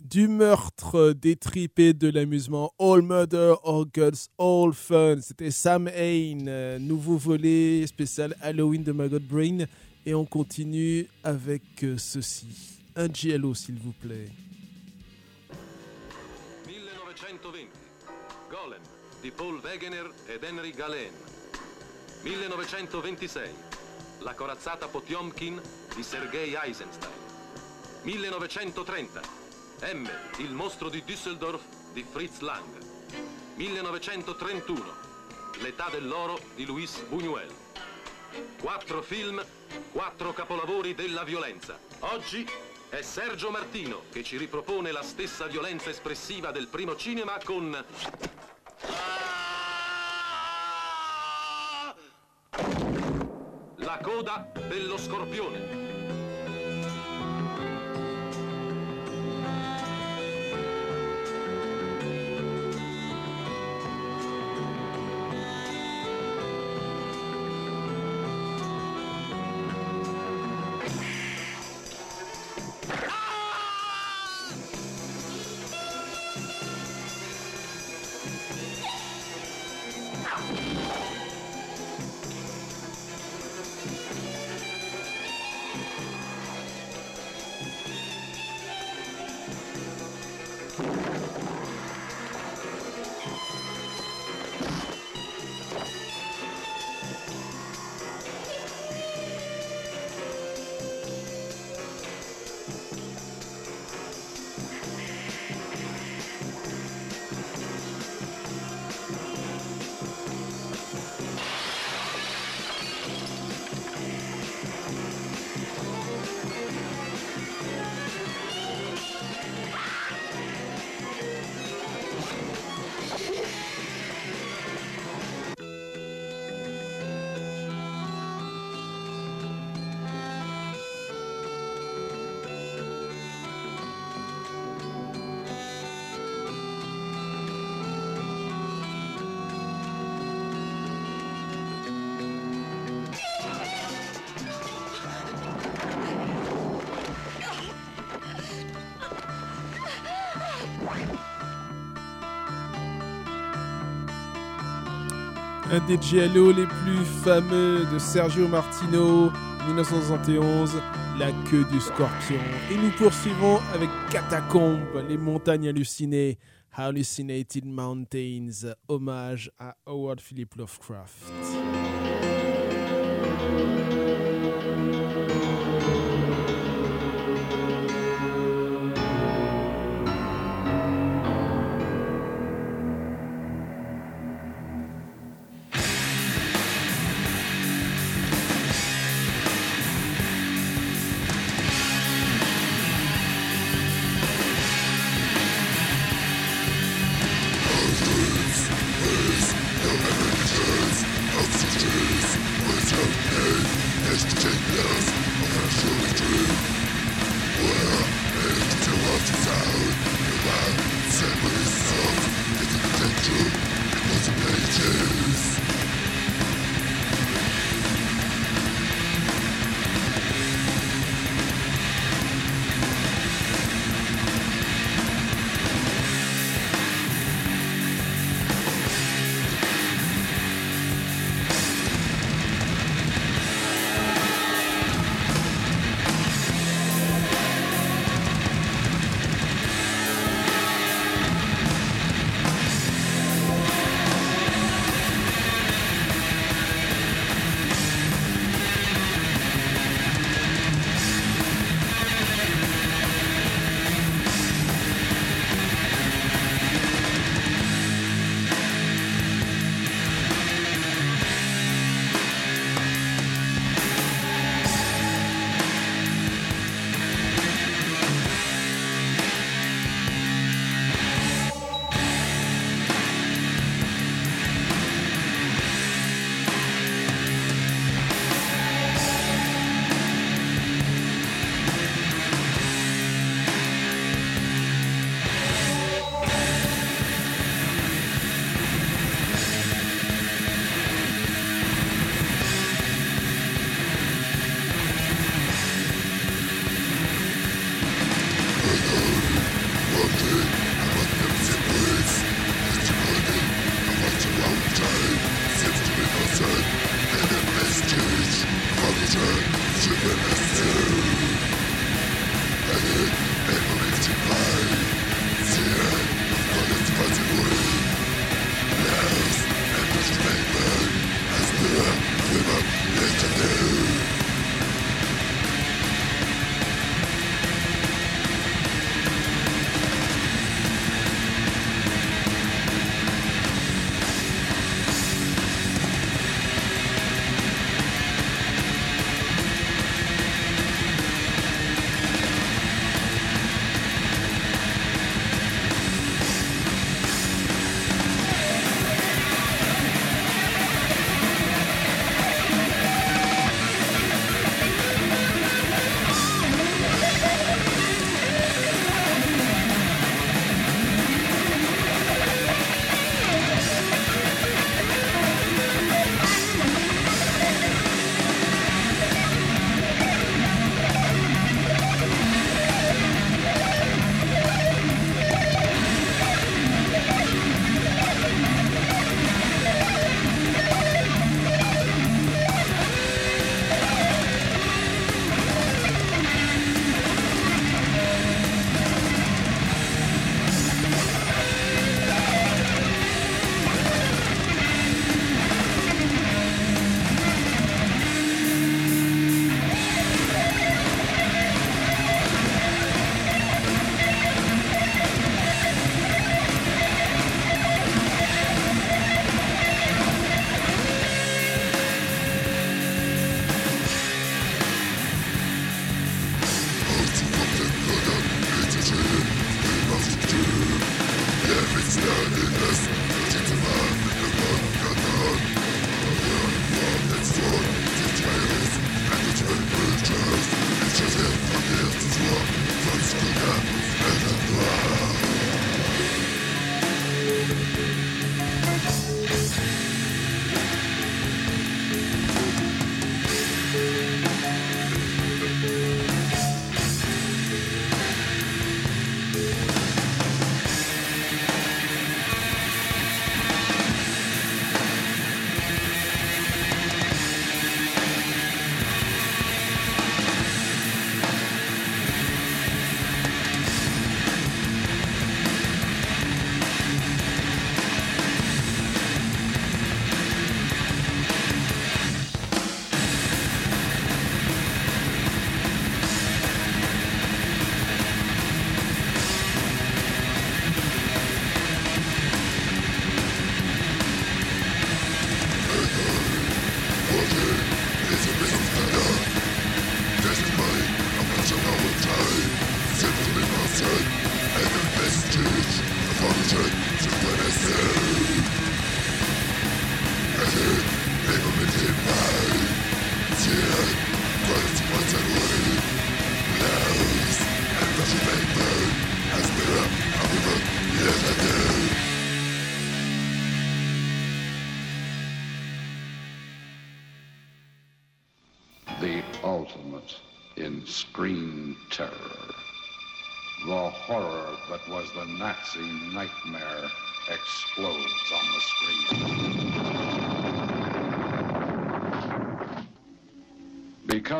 du meurtre, des tripes de l'amusement, all murder, all guts, all fun. C'était Sam Hain, euh, nouveau volet spécial Halloween de Maggot Brain. Et on continue avec euh, ceci. Un GLO, s'il vous plaît. 1920 Golem di Paul Wegener ed Henry Galen 1926 La corazzata Potiomkin di Sergei Eisenstein 1930 M, il mostro di Düsseldorf di Fritz Lang. 1931 L'età dell'oro di Luis Buñuel. Quattro film, quattro capolavori della violenza. Oggi è Sergio Martino che ci ripropone la stessa violenza espressiva del primo cinema con La coda dello scorpione. Un des giallo les plus fameux de Sergio Martino, 1971, La queue du scorpion. Et nous poursuivons avec Catacombe, les montagnes hallucinées, Hallucinated Mountains, hommage à Howard Philip Lovecraft.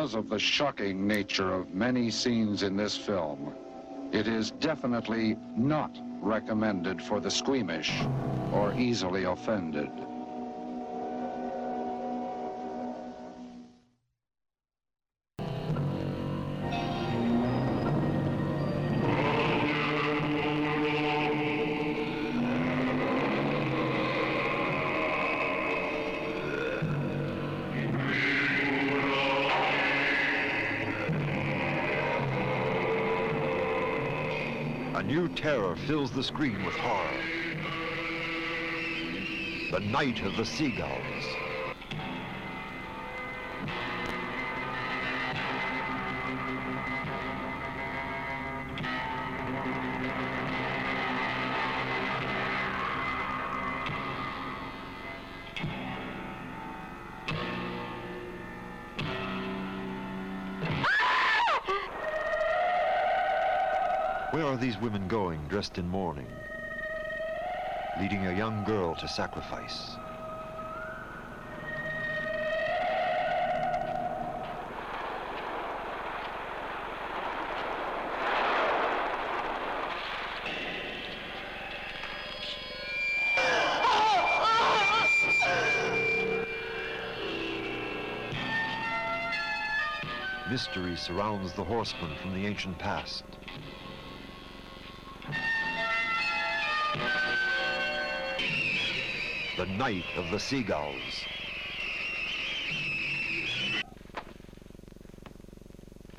Because of the shocking nature of many scenes in this film, it is definitely not recommended for the squeamish or easily offended. Terror fills the screen with horror. The Night of the Seagulls. Dressed in mourning, leading a young girl to sacrifice? Mystery surrounds the horsemen from the ancient past. Night of the seagulls.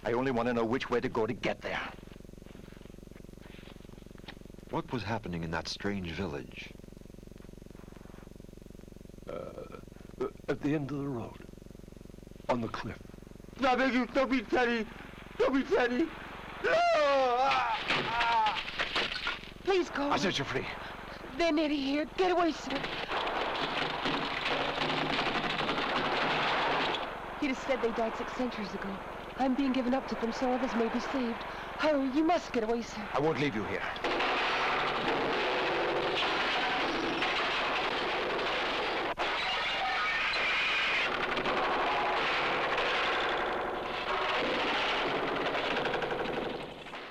I only want to know which way to go to get there. What was happening in that strange village? Uh, uh at the end of the road. On the cliff. No, beg you, don't be Teddy. Don't be Teddy. No! Ah, ah. Please go. I set you free. They're nearly here. Get away, sir. He'd have said they died six centuries ago. I'm being given up to them so others may be saved. Hurry, you must get away, sir. I won't leave you here.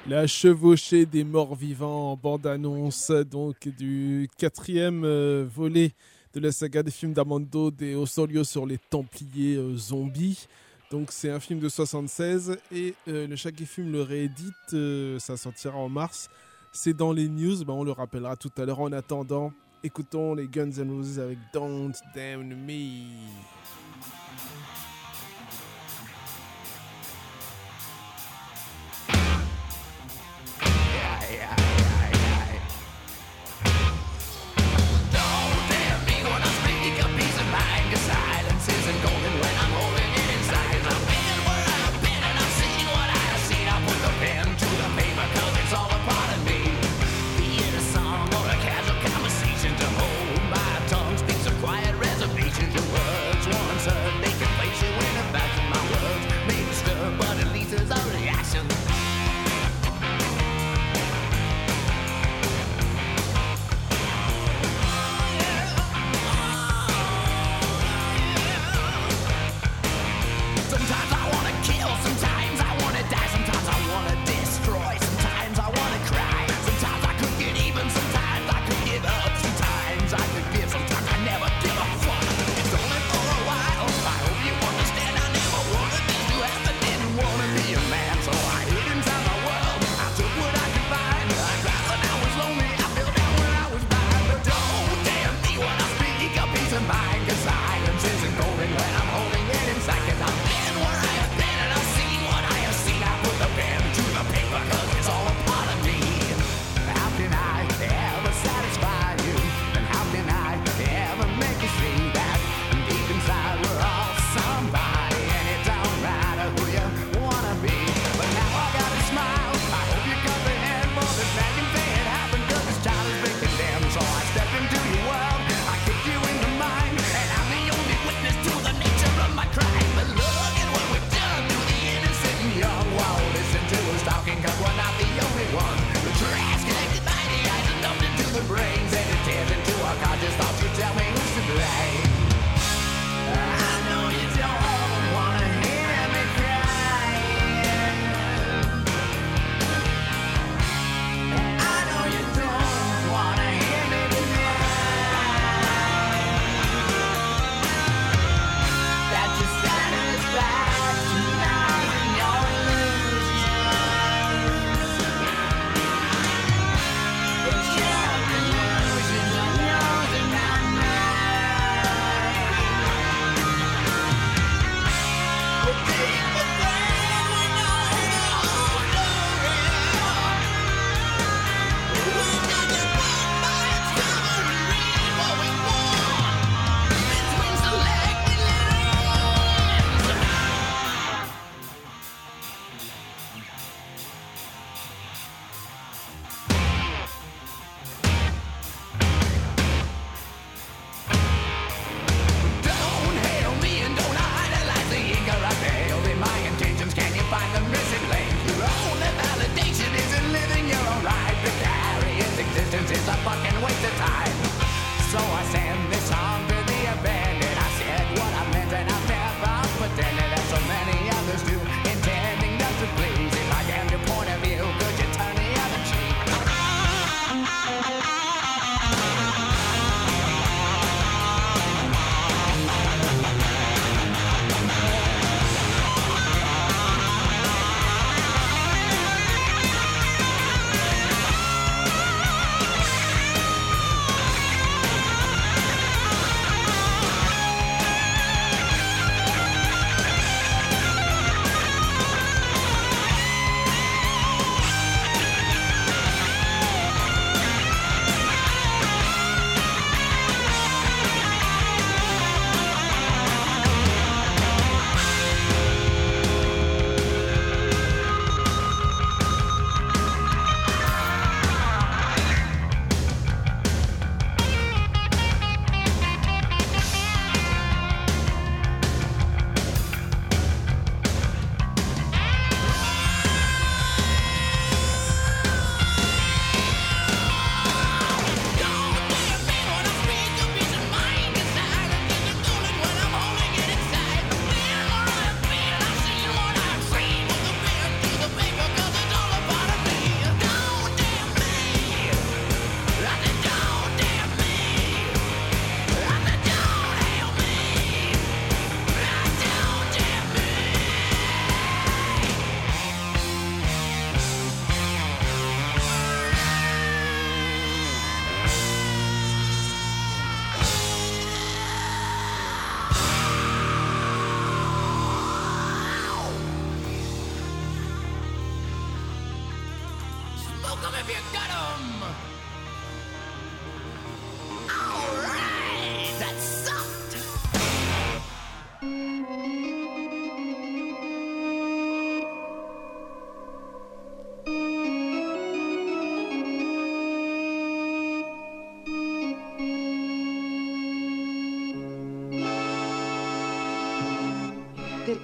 La chevauchée des morts vivants en bande-annonce donc du quatrième euh, volet de la saga des films d'Armando de Osorio sur les Templiers euh, zombies. Donc c'est un film de 76 et euh, le chaque film le réédite, euh, ça sortira en mars. C'est dans les news, ben, on le rappellera tout à l'heure. En attendant, écoutons les Guns N' Roses avec Don't Damn Me.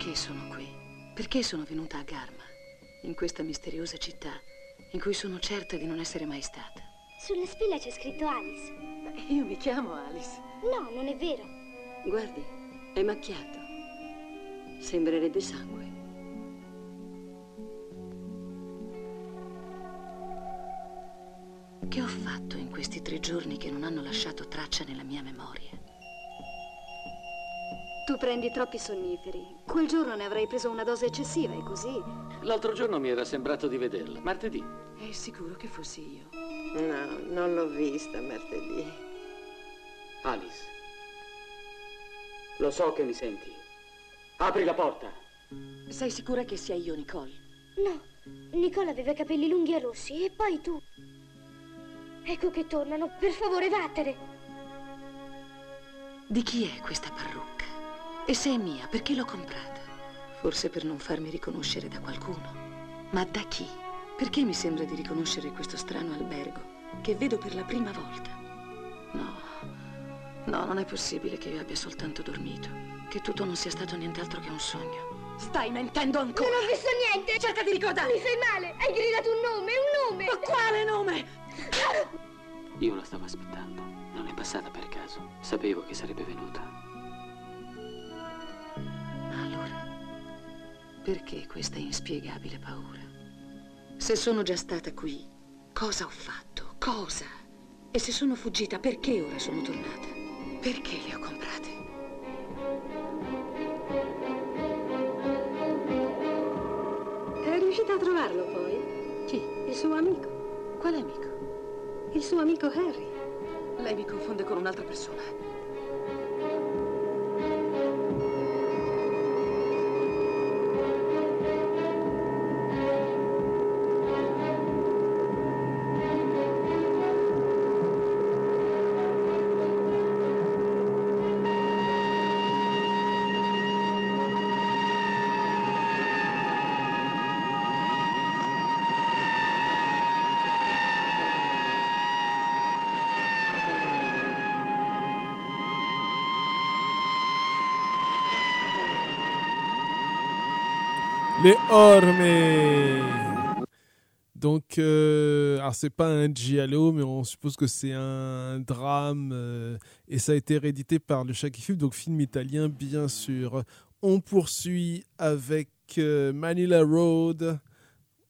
Perché sono qui? Perché sono venuta a Garma? In questa misteriosa città in cui sono certa di non essere mai stata. Sulla spilla c'è scritto Alice. Io mi chiamo Alice. No, non è vero. Guardi, è macchiato. Sembrerebbe sangue. Che ho fatto in questi tre giorni che non hanno lasciato traccia nella mia memoria? Tu prendi troppi sonniferi. Quel giorno ne avrei preso una dose eccessiva e così. L'altro giorno mi era sembrato di vederla. Martedì. È sicuro che fossi io? No, non l'ho vista martedì. Alice. Lo so che mi senti. Apri la porta. Sei sicura che sia io, Nicole? No, Nicola aveva i capelli lunghi e rossi e poi tu. Ecco che tornano. Per favore, vattene. Di chi è questa parrucca? E se è mia, perché l'ho comprata? Forse per non farmi riconoscere da qualcuno. Ma da chi? Perché mi sembra di riconoscere questo strano albergo che vedo per la prima volta? No, no, non è possibile che io abbia soltanto dormito. Che tutto non sia stato nient'altro che un sogno. Stai mentendo ancora! Non ho visto niente! Cerca di ricordare! Mi fai male! Hai gridato un nome, un nome! Ma quale nome? Io la stavo aspettando. Non è passata per caso. Sapevo che sarebbe venuta. Allora, perché questa inspiegabile paura? Se sono già stata qui, cosa ho fatto? Cosa? E se sono fuggita, perché ora sono tornata? Perché le ho comprate? È riuscita a trovarlo poi? Chi? Il suo amico. Quale amico? Il suo amico Harry. Lei mi confonde con un'altra persona. Les Ormes. Donc, euh, alors c'est pas un giallo, mais on suppose que c'est un drame euh, et ça a été réédité par le Shaki Film, donc film italien bien sûr. On poursuit avec euh, Manila Road.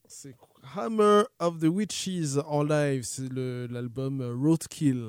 C'est Hammer of the Witches en live, c'est l'album Roadkill.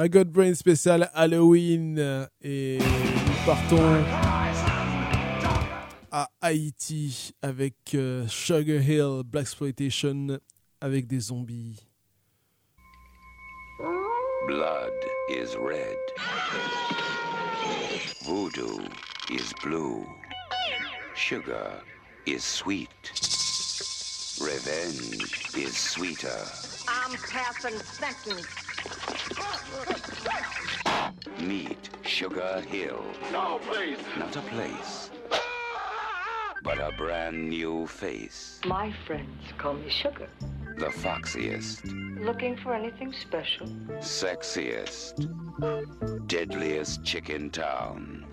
Ma God Brain spécial Halloween et nous partons à Haïti avec euh, Sugar Hill Black Exploitation avec des zombies. Blood is red. Voodoo is blue. Sugar is sweet. Revenge is sweeter. I'm passing sentence. Meet Sugar Hill. No, please. Not a place, but a brand new face. My friends call me Sugar. The foxiest, Looking for anything special? sexiest, deadliest chick in town.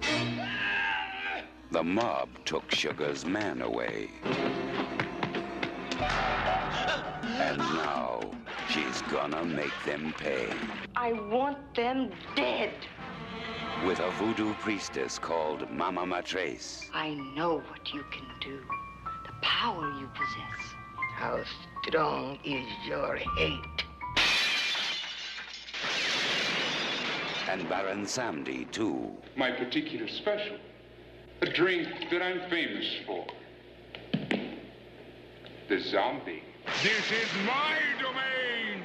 The mob took Sugar's man away. And now she's gonna make them pay. I want them dead. With a voodoo priestess called Mama Matrace. I know what you can do. The power you possess. How strong is your hate? And Baron Samdi, too. My particular special. A drink that I'm famous for. The zombie. This is my domain,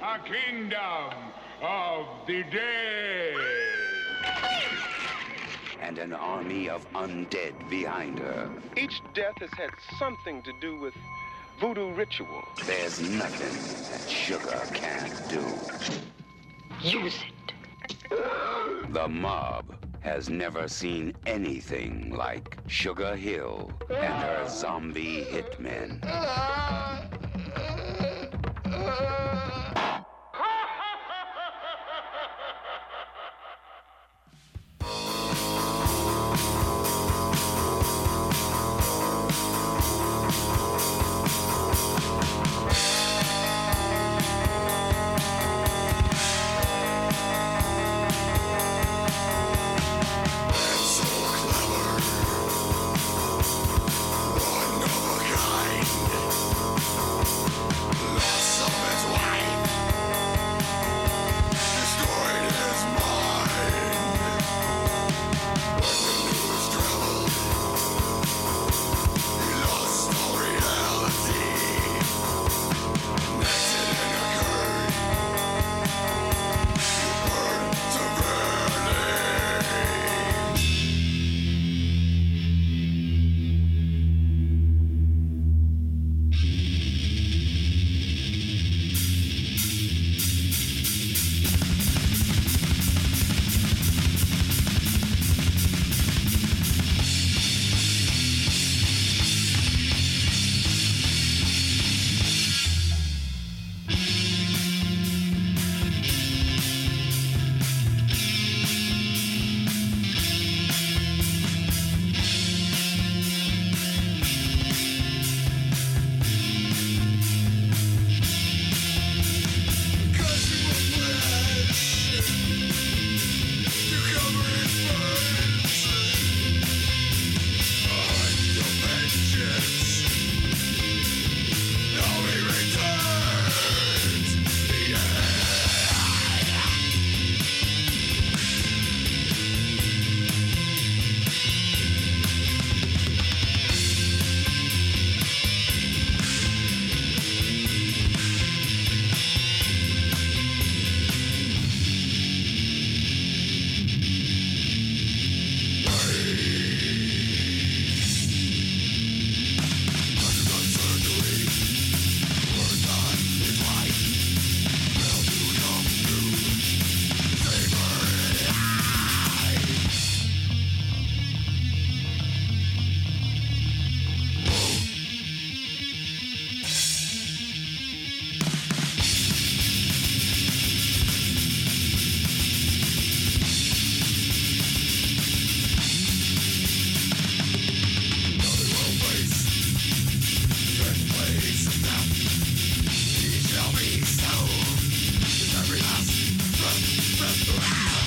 a kingdom of the dead. And an army of undead behind her. Each death has had something to do with voodoo ritual. There's nothing that sugar can't do. Use it. The mob has never seen anything like Sugar Hill and her zombie hitmen. Ah. Blast.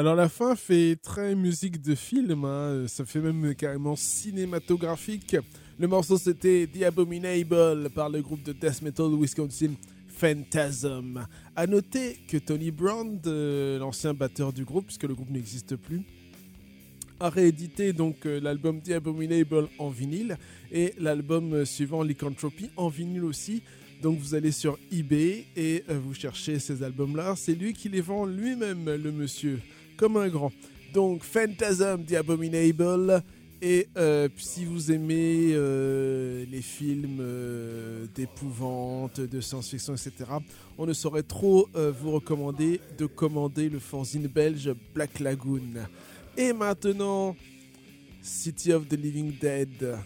Alors la fin fait très musique de film, hein. ça fait même carrément cinématographique. Le morceau c'était The Abominable par le groupe de death metal Wisconsin Phantasm. A noter que Tony Brown, euh, l'ancien batteur du groupe, puisque le groupe n'existe plus, a réédité donc euh, l'album The Abominable en vinyle et l'album euh, suivant Lycanthropy en vinyle aussi. Donc vous allez sur eBay et vous cherchez ces albums-là. C'est lui qui les vend lui-même, le monsieur, comme un grand. Donc Phantasm, The Abominable. Et euh, si vous aimez euh, les films euh, d'épouvante, de science-fiction, etc., on ne saurait trop vous recommander de commander le fanzine belge Black Lagoon. Et maintenant, City of the Living Dead.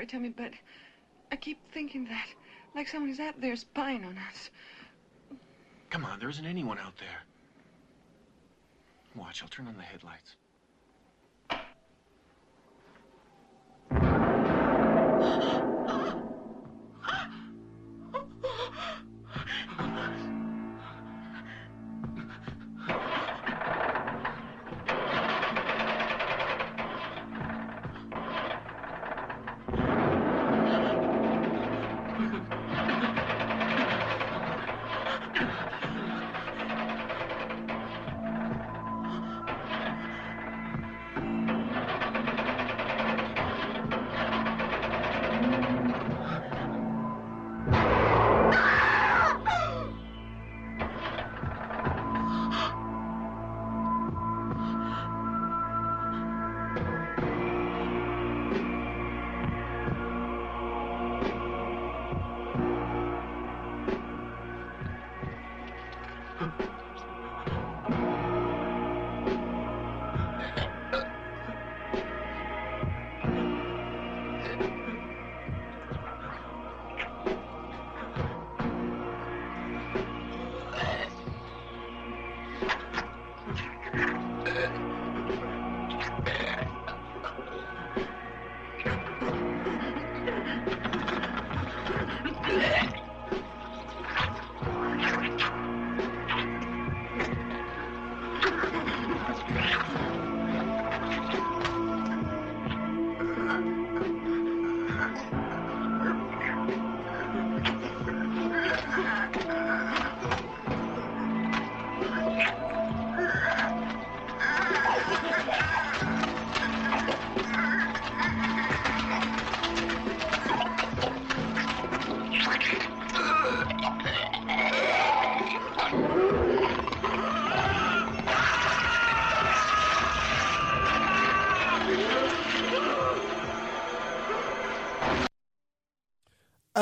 Sorry, Tommy, but I keep thinking that, like someone is out there spying on us. Come on, there isn't anyone out there. Watch, I'll turn on the headlights.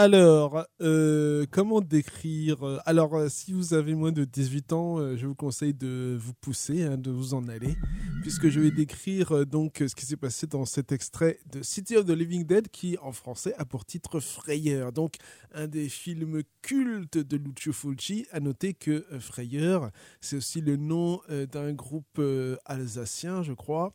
Alors, euh, comment décrire euh, Alors, euh, si vous avez moins de 18 ans, je vous conseille de vous pousser, hein, de vous en aller, puisque je vais décrire donc ce qui s'est passé dans cet extrait de City of the Living Dead, qui en français a pour titre Frayeur. Donc, un des films cultes de Lucio Fulci. À noter que Frayeur, c'est aussi le nom d'un groupe alsacien, je crois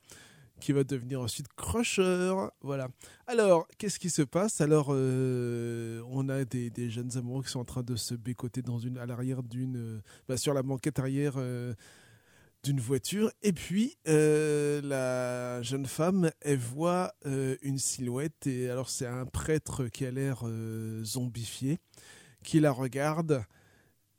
qui va devenir ensuite Crusher. Voilà. Alors, qu'est-ce qui se passe? Alors, euh, on a des, jeunes amoureux qui sont en train de se bécoter dans une, à l'arrière d'une, euh, bah, sur la banquette arrière euh, d'une voiture. Et puis, la jeune femme, elle voit une silhouette. Et alors, c'est un prêtre qui a l'air zombifié, qui la regarde.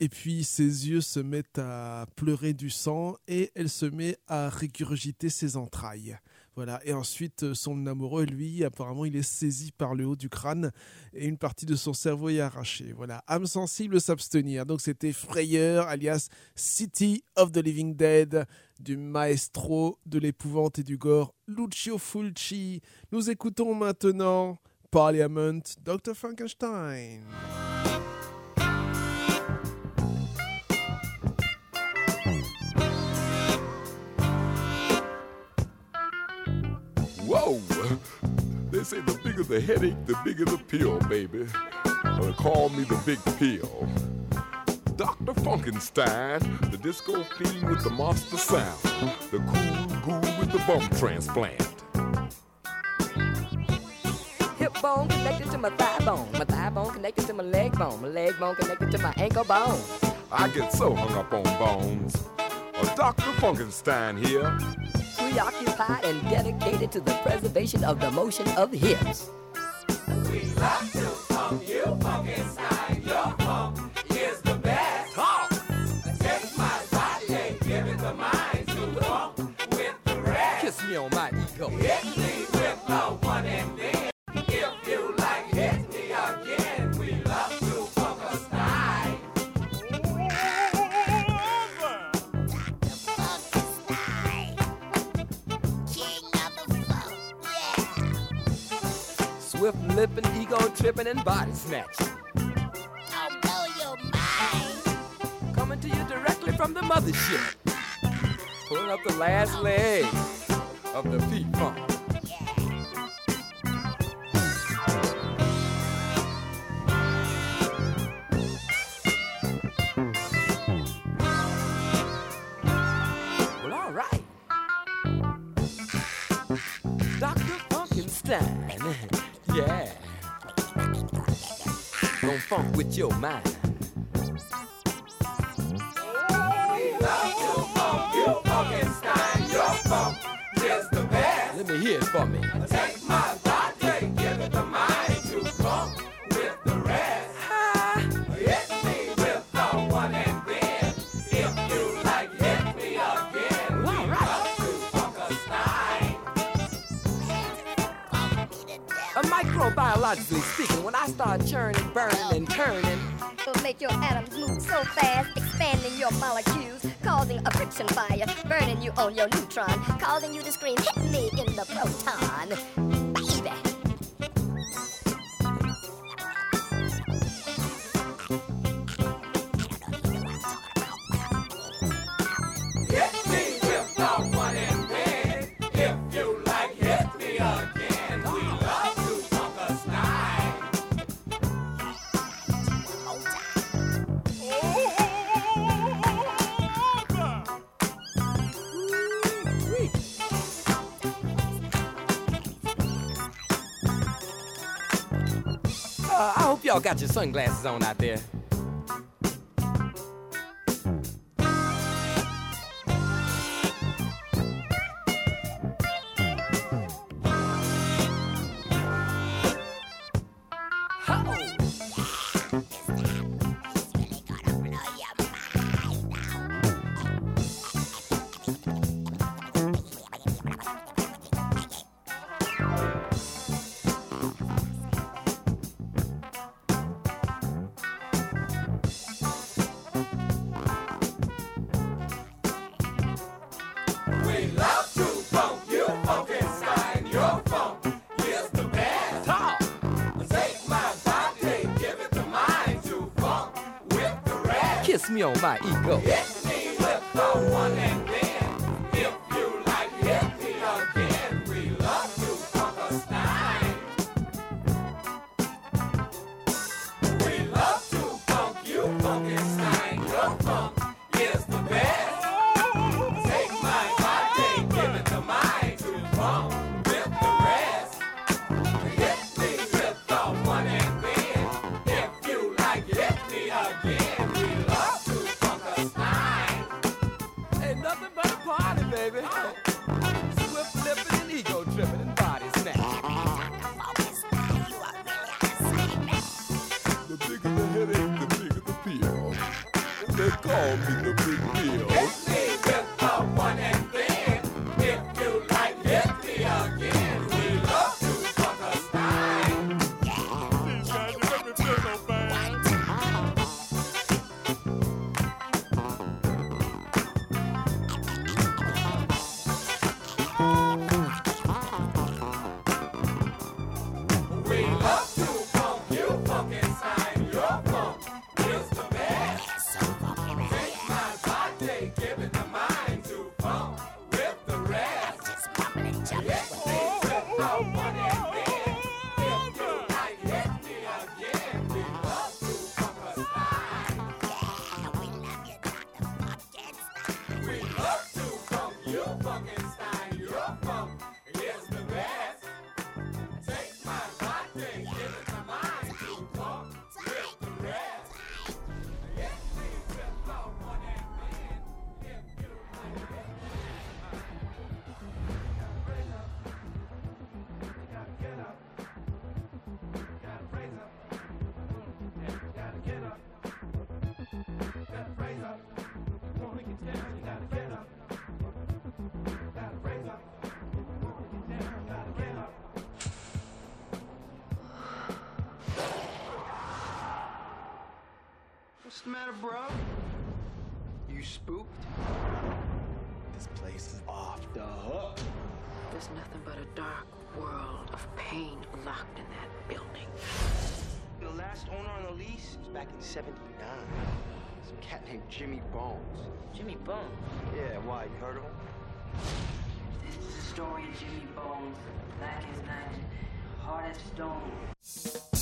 Et puis ses yeux se mettent à pleurer du sang et elle se met à régurgiter ses entrailles. Voilà. Et ensuite, euh, son amoureux, lui, apparemment, il est saisi par le haut du crâne et une partie de son cerveau est arrachée. Voilà. Âme sensible, s'abstenir. Donc c'était Frayeur, alias City of the Living Dead, du maestro de l'épouvante et du gore, Lucio Fulci. Nous écoutons maintenant Parliament, Dr. Frankenstein. Oh, they say the bigger the headache, the bigger the pill, baby. Uh, call me the big pill. Dr. Funkenstein, the disco fiend with the monster sound, the cool ghoul with the bump transplant. Hip bone connected to my thigh bone. My thigh bone connected to my leg bone. My leg bone connected to my ankle bone. I get so hung up on bones. Dr. Funkenstein here. Preoccupied and dedicated to the preservation of the motion of hips. We love to funk you, Funkenstein. Swift lipping, ego tripping, and body snatching. I'll blow your mind. Coming to you directly from the mothership. Pulling up the last leg of the feet funk. with your mind. Let me hear it for me. Microbiologically speaking, when I start churning, burning, and turning, will make your atoms move so fast, expanding your molecules, causing a friction fire, burning you on your neutron, causing you to scream, hit me in the proton. Y'all got your sunglasses on out there. 어? Back in 79. Some cat named Jimmy Bones. Jimmy Bones? Yeah, why? You heard of him? This is the story of Jimmy Bones, black as night, hard as stone.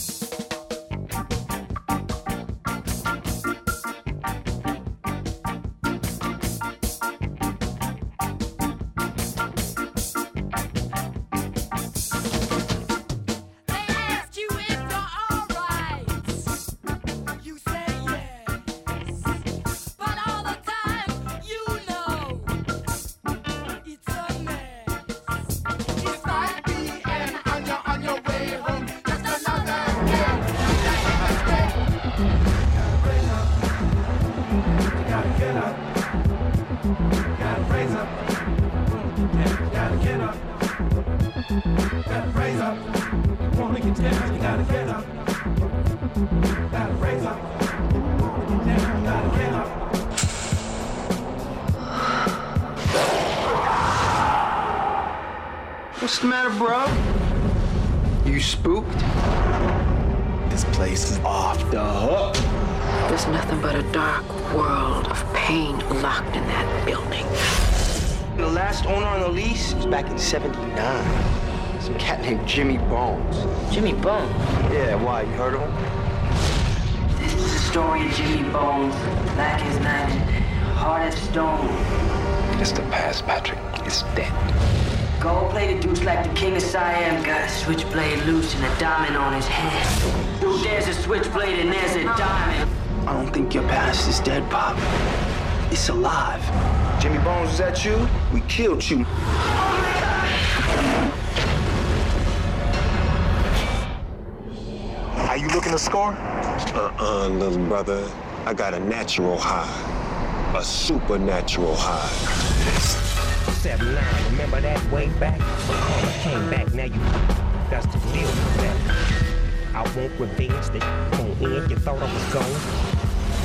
Spooked? This place is off the hook. There's nothing but a dark world of pain locked in that building. The last owner on the lease was back in 79. Some cat named Jimmy Bones. Jimmy Bones? Yeah, why? You heard of him? This is the story of Jimmy Bones, black as night, hard as stone. It's the past, Patrick. It's dead. Gold-plated dudes like the king of Siam got a switchblade loose and a diamond on his hand. Dude, there's a switchblade and there's a diamond. I don't think your past is dead, Pop. It's alive. Jimmy Bones, is that you? We killed you. Oh Are you looking to score? Uh-uh, little brother. I got a natural high. A supernatural high. Remember that way back? Karma came back, now you deal with that. I want revenge, gon' end, you thought I was gone.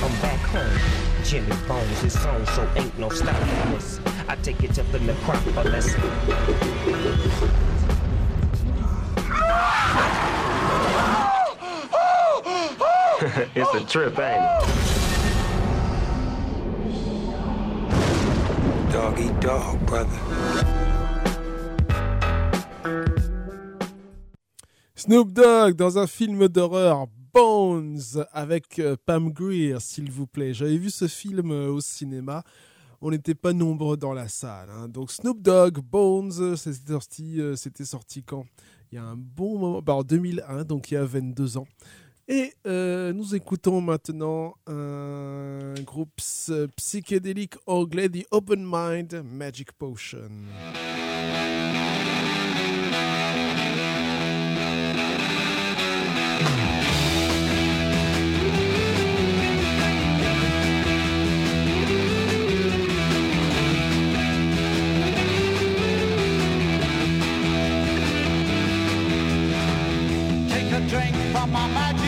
I'm back home. Jimmy Bones is on, so ain't no stopping this. I take it to the necropolis. it's a trip, ain't it? Snoop Dogg dans un film d'horreur Bones avec euh, Pam Grier, s'il vous plaît. J'avais vu ce film euh, au cinéma. On n'était pas nombreux dans la salle. hein. Donc Snoop Dogg, Bones, c'était sorti, euh, c'était sorti quand? Il y a un bon moment, bah, en 2001, donc il y a 22 ans. Et euh, nous écoutons maintenant un groupe ps- psychédélique anglais, The Open Mind Magic Potion. Drink magic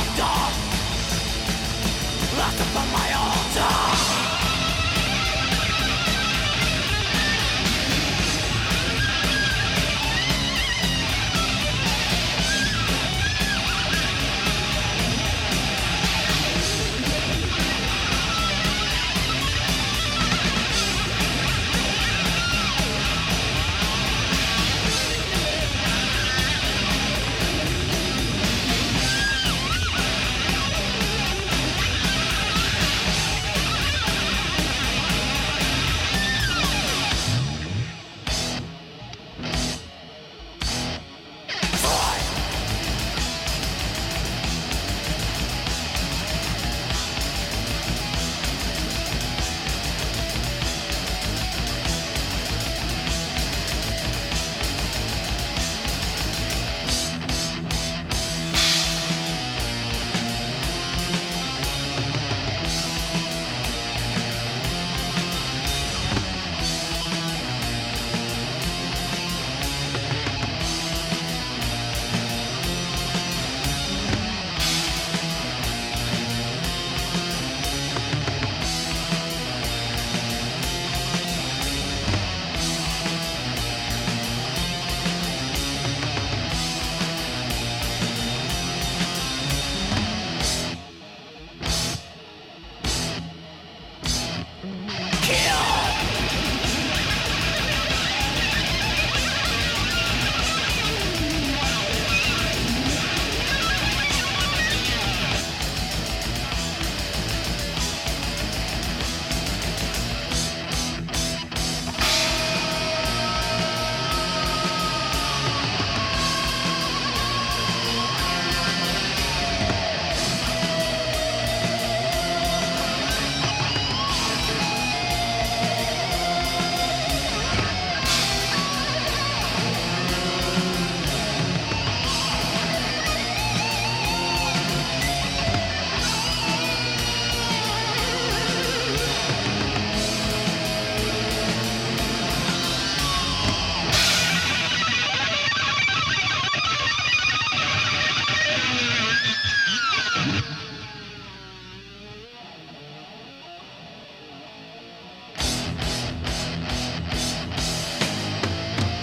locked up Lost upon my own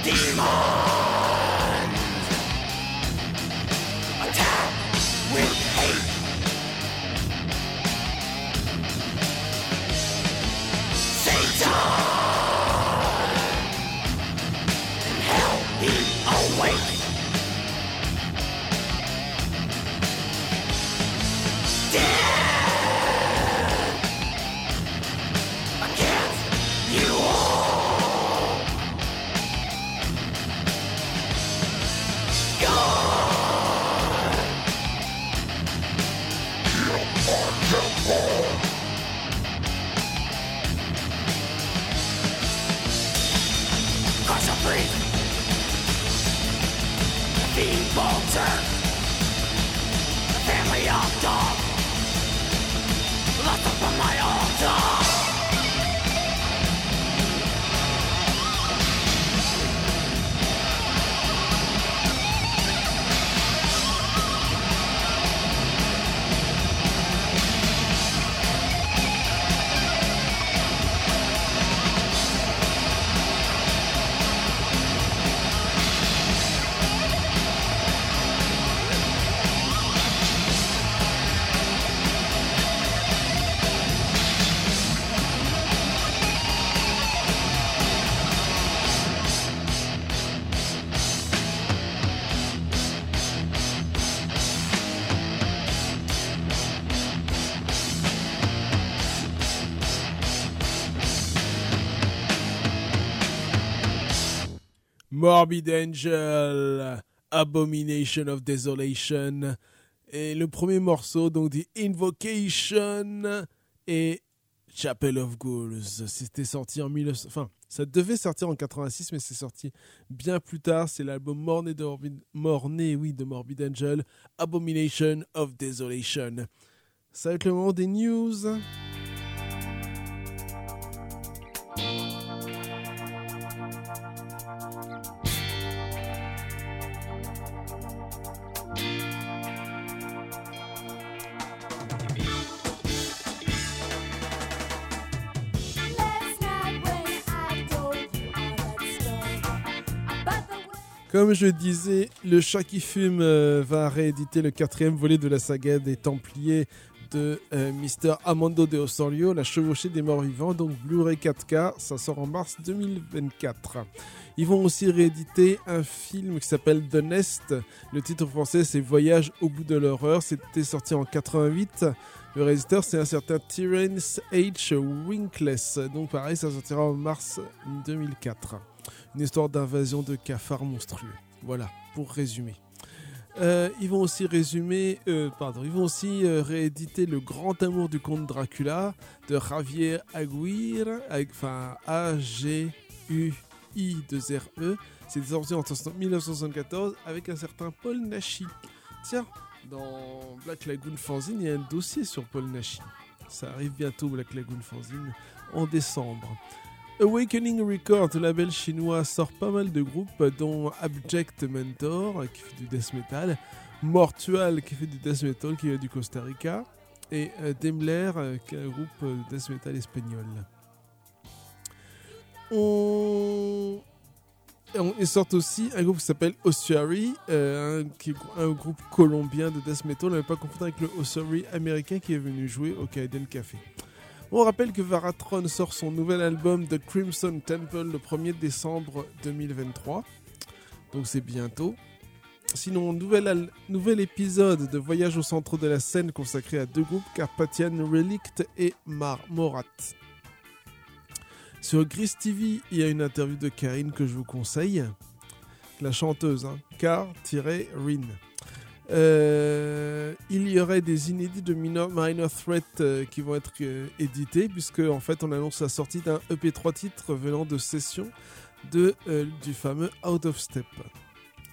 你们。Morbid Angel, Abomination of Desolation. Et le premier morceau, donc The Invocation et Chapel of Ghouls. C'était sorti en 1900. Enfin, ça devait sortir en 86, mais c'est sorti bien plus tard. C'est l'album Morné de Morbid... De Morbid Angel, Abomination of Desolation. Ça va être le moment des news. Comme je disais, le chat qui fume euh, va rééditer le quatrième volet de la saga des Templiers de euh, Mr. Amando de Osorio, La chevauchée des morts vivants, donc Blu-ray 4K, ça sort en mars 2024. Ils vont aussi rééditer un film qui s'appelle The Nest. Le titre français c'est Voyage au bout de l'horreur. C'était sorti en 88. Le réalisateur c'est un certain Terence H. Winkless. Donc pareil, ça sortira en mars 2004. Une histoire d'invasion de cafards monstrueux. Voilà, pour résumer. Euh, ils vont aussi résumer, euh, pardon, ils vont aussi euh, rééditer Le Grand Amour du Comte Dracula de Javier Aguirre, enfin A-G-U-I-2-R-E. C'est sorti en 1974 avec un certain Paul Nashi. Tiens, dans Black Lagoon Fanzine, il y a un dossier sur Paul Nashi. Ça arrive bientôt, Black Lagoon Fanzine, en décembre. Awakening Records, label chinois, sort pas mal de groupes, dont Abject Mentor, qui fait du death metal, Mortual, qui fait du death metal, qui vient du Costa Rica, et euh, Daimler, euh, qui est un groupe de death metal espagnol. On... Ils sortent aussi un groupe qui s'appelle Ossuary, euh, un, est groupe colombien de death metal, ne pas confondre avec le Ossuary américain qui est venu jouer au Canadian Café. On rappelle que Varatron sort son nouvel album The Crimson Temple le 1er décembre 2023. Donc c'est bientôt. Sinon, nouvel, nouvel épisode de Voyage au centre de la scène consacré à deux groupes, Carpathian Relict et Mar Morat. Sur Gris TV, il y a une interview de Karine que je vous conseille. La chanteuse, hein, Car-Rin. Euh, il y aurait des inédits de Minor, Threat euh, qui vont être euh, édités, puisque en fait on annonce la sortie d'un EP3 titre venant de session de, du fameux Out of Step,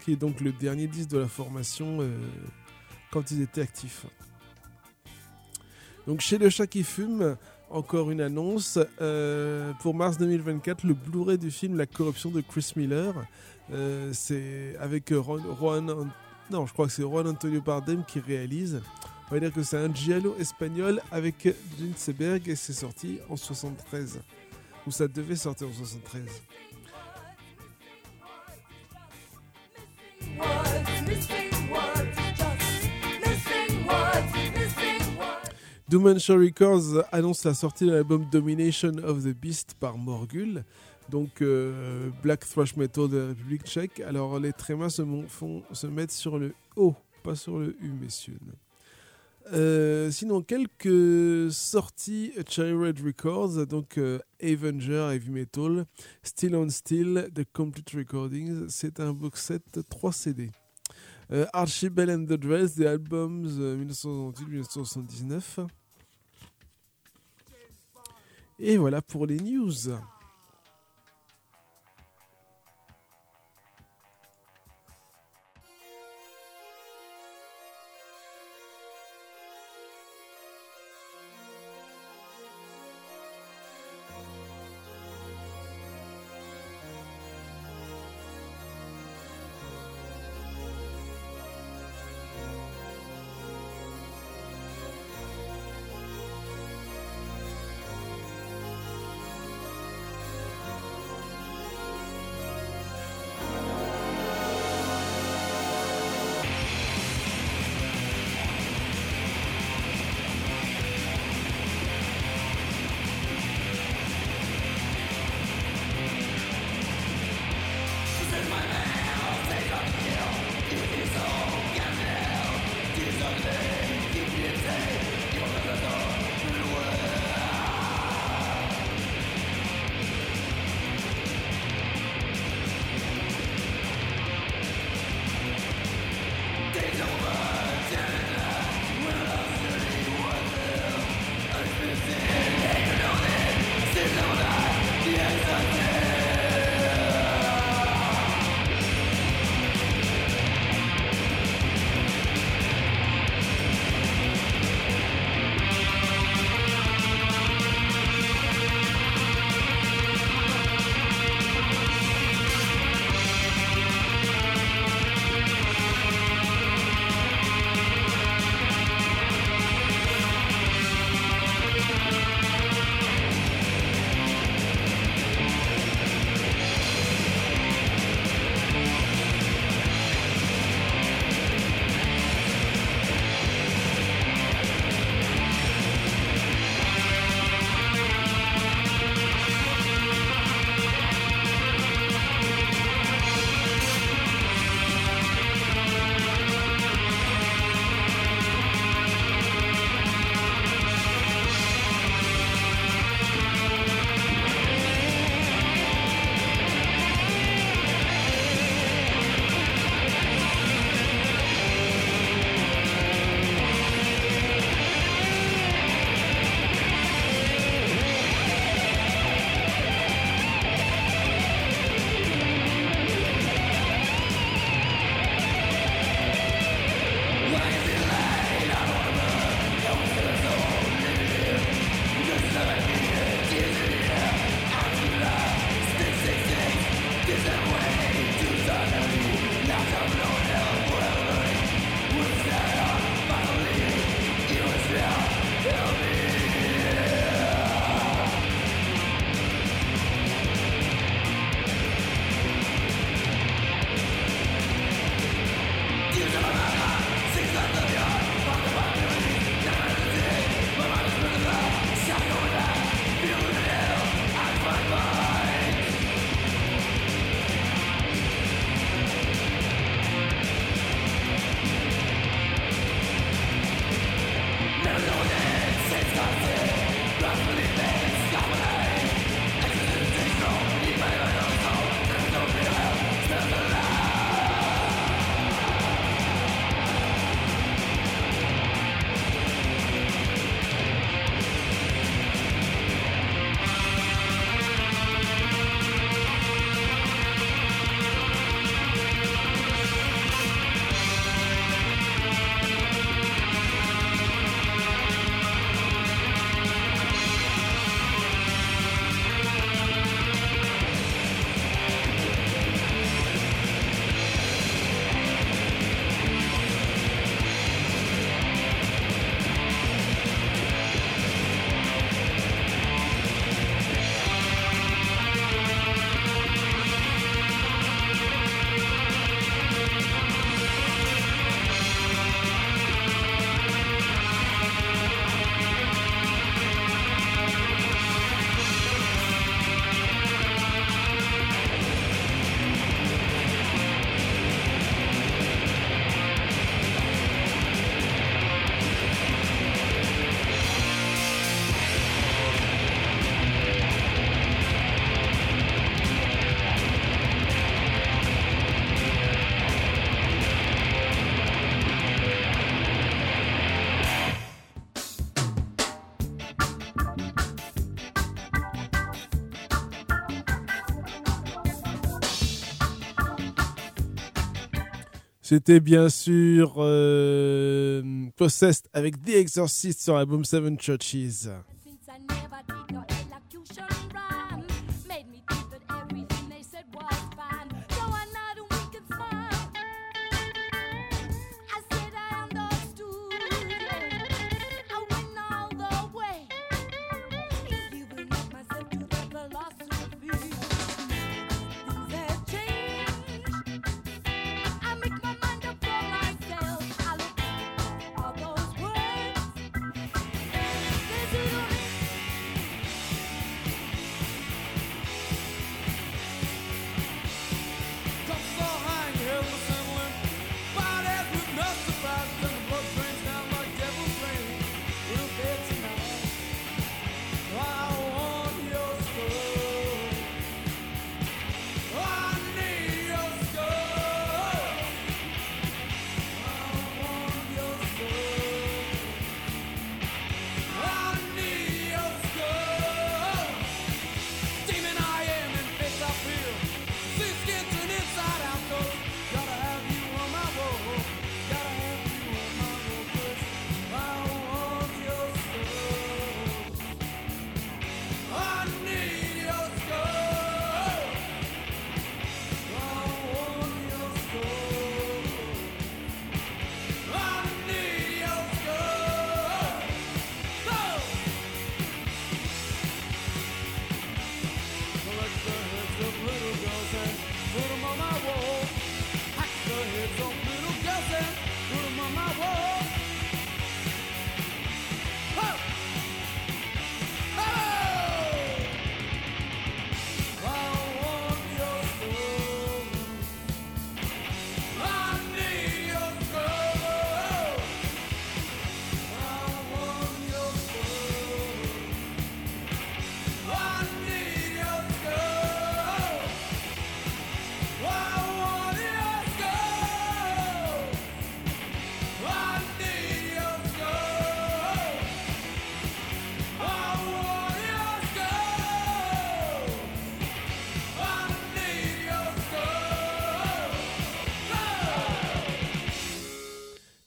qui est donc le dernier disque de la formation quand ils étaient actifs. Donc chez Le Chat qui fume, encore une annonce. pour mars 2024, le Blu-ray du film La corruption de Chris Miller. C'est avec Ron- non, je crois que c'est Juan Antonio Bardem qui réalise. On va dire que c'est un giallo espagnol avec Gene et c'est sorti en 73. Ou ça devait sortir en 73. Dimension Records annonce la sortie de l'album Domination of the Beast par Morgul, donc euh, Black Thrash Metal de la République tchèque. Alors les trémas se, font, se mettent sur le O, pas sur le U, messieurs. Euh, sinon, quelques sorties Red Records, donc euh, Avenger Heavy Metal, Still on Still, The Complete Recordings, c'est un box set 3 CD. Archibald and the Dress, des albums euh, 1978-1979. Et voilà pour les news. C'était bien sûr euh, Possessed avec The Exorcist sur l'album Seven Churches.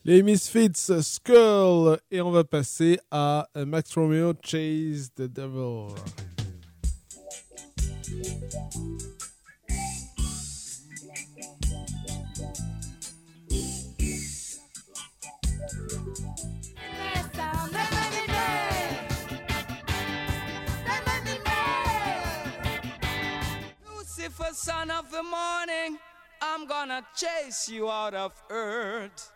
les Misfits Skull. Et on va passer à euh, Max Romeo Chase the Devil. Lucifer, son of the morning, I'm gonna chase you out of earth.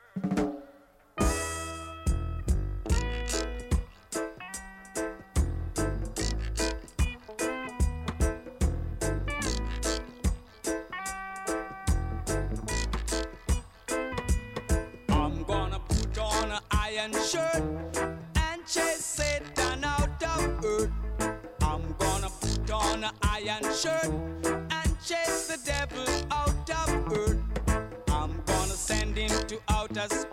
iron shirt and chase Satan out of earth. I'm gonna put on an iron shirt and chase the devil out of earth. I'm gonna send him to outer space.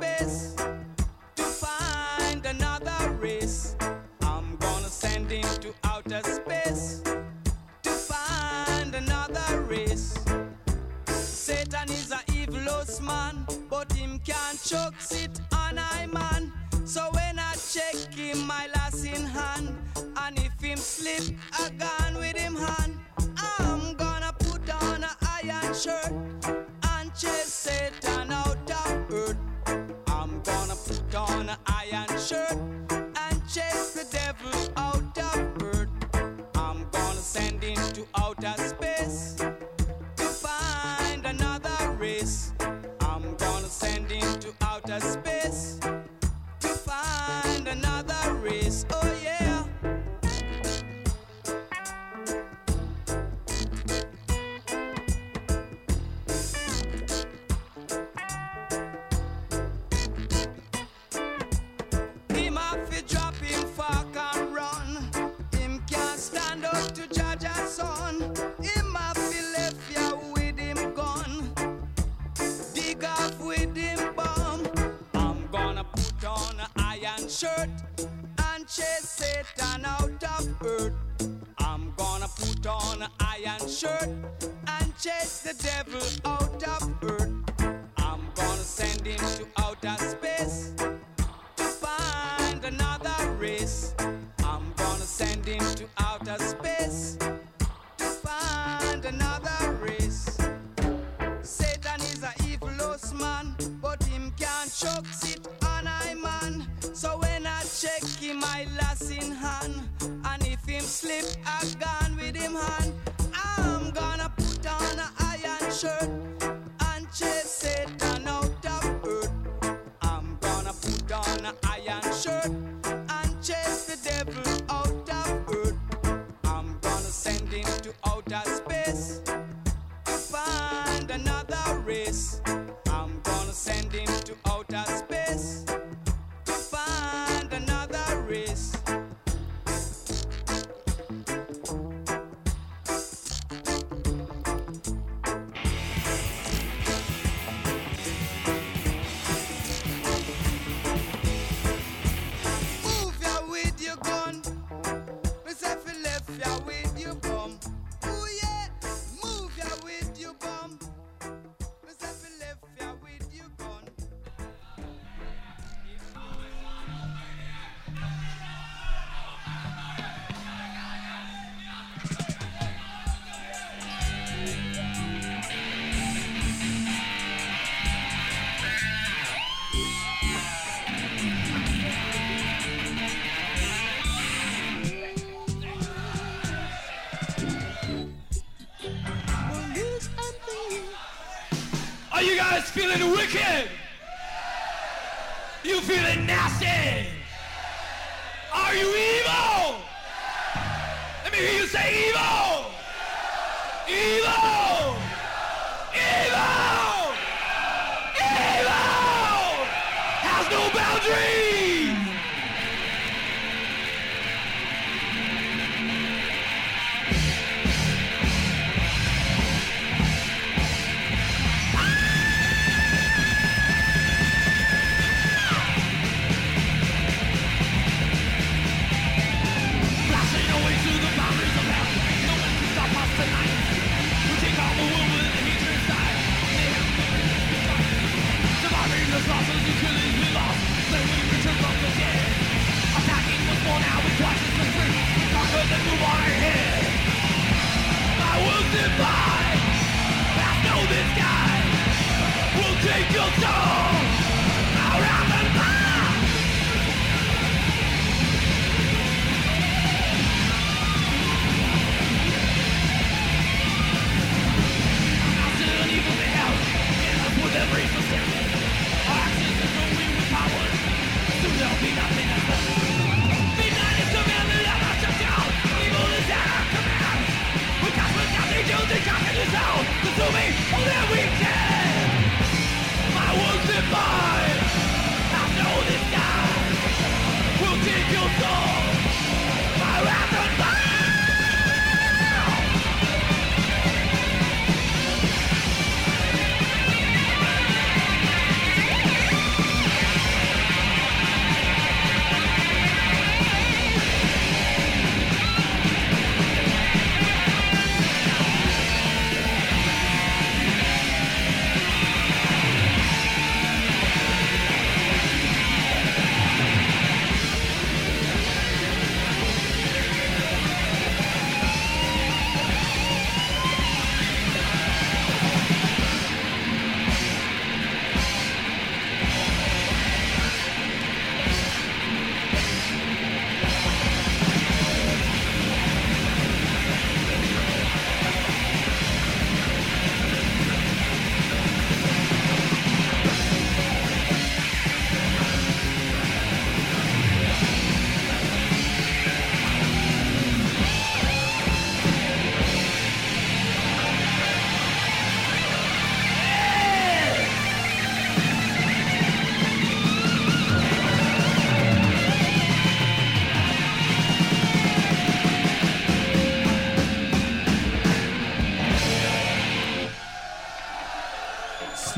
feeling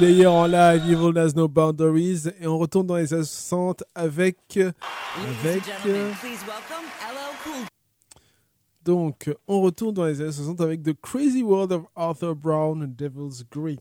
Slayer en live, Evil Has No Boundaries. Et on retourne dans les 60 avec. Euh, avec euh, donc, on retourne dans les années 60 avec The Crazy World of Arthur Brown, Devil's Grip.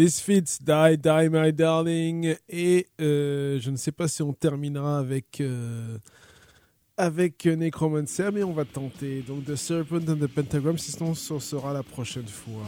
Misfits, Die, Die, My Darling. Et euh, je ne sais pas si on terminera avec, euh, avec Necromancer, mais on va tenter. Donc, The Serpent and the Pentagram, sinon, ce sera la prochaine fois.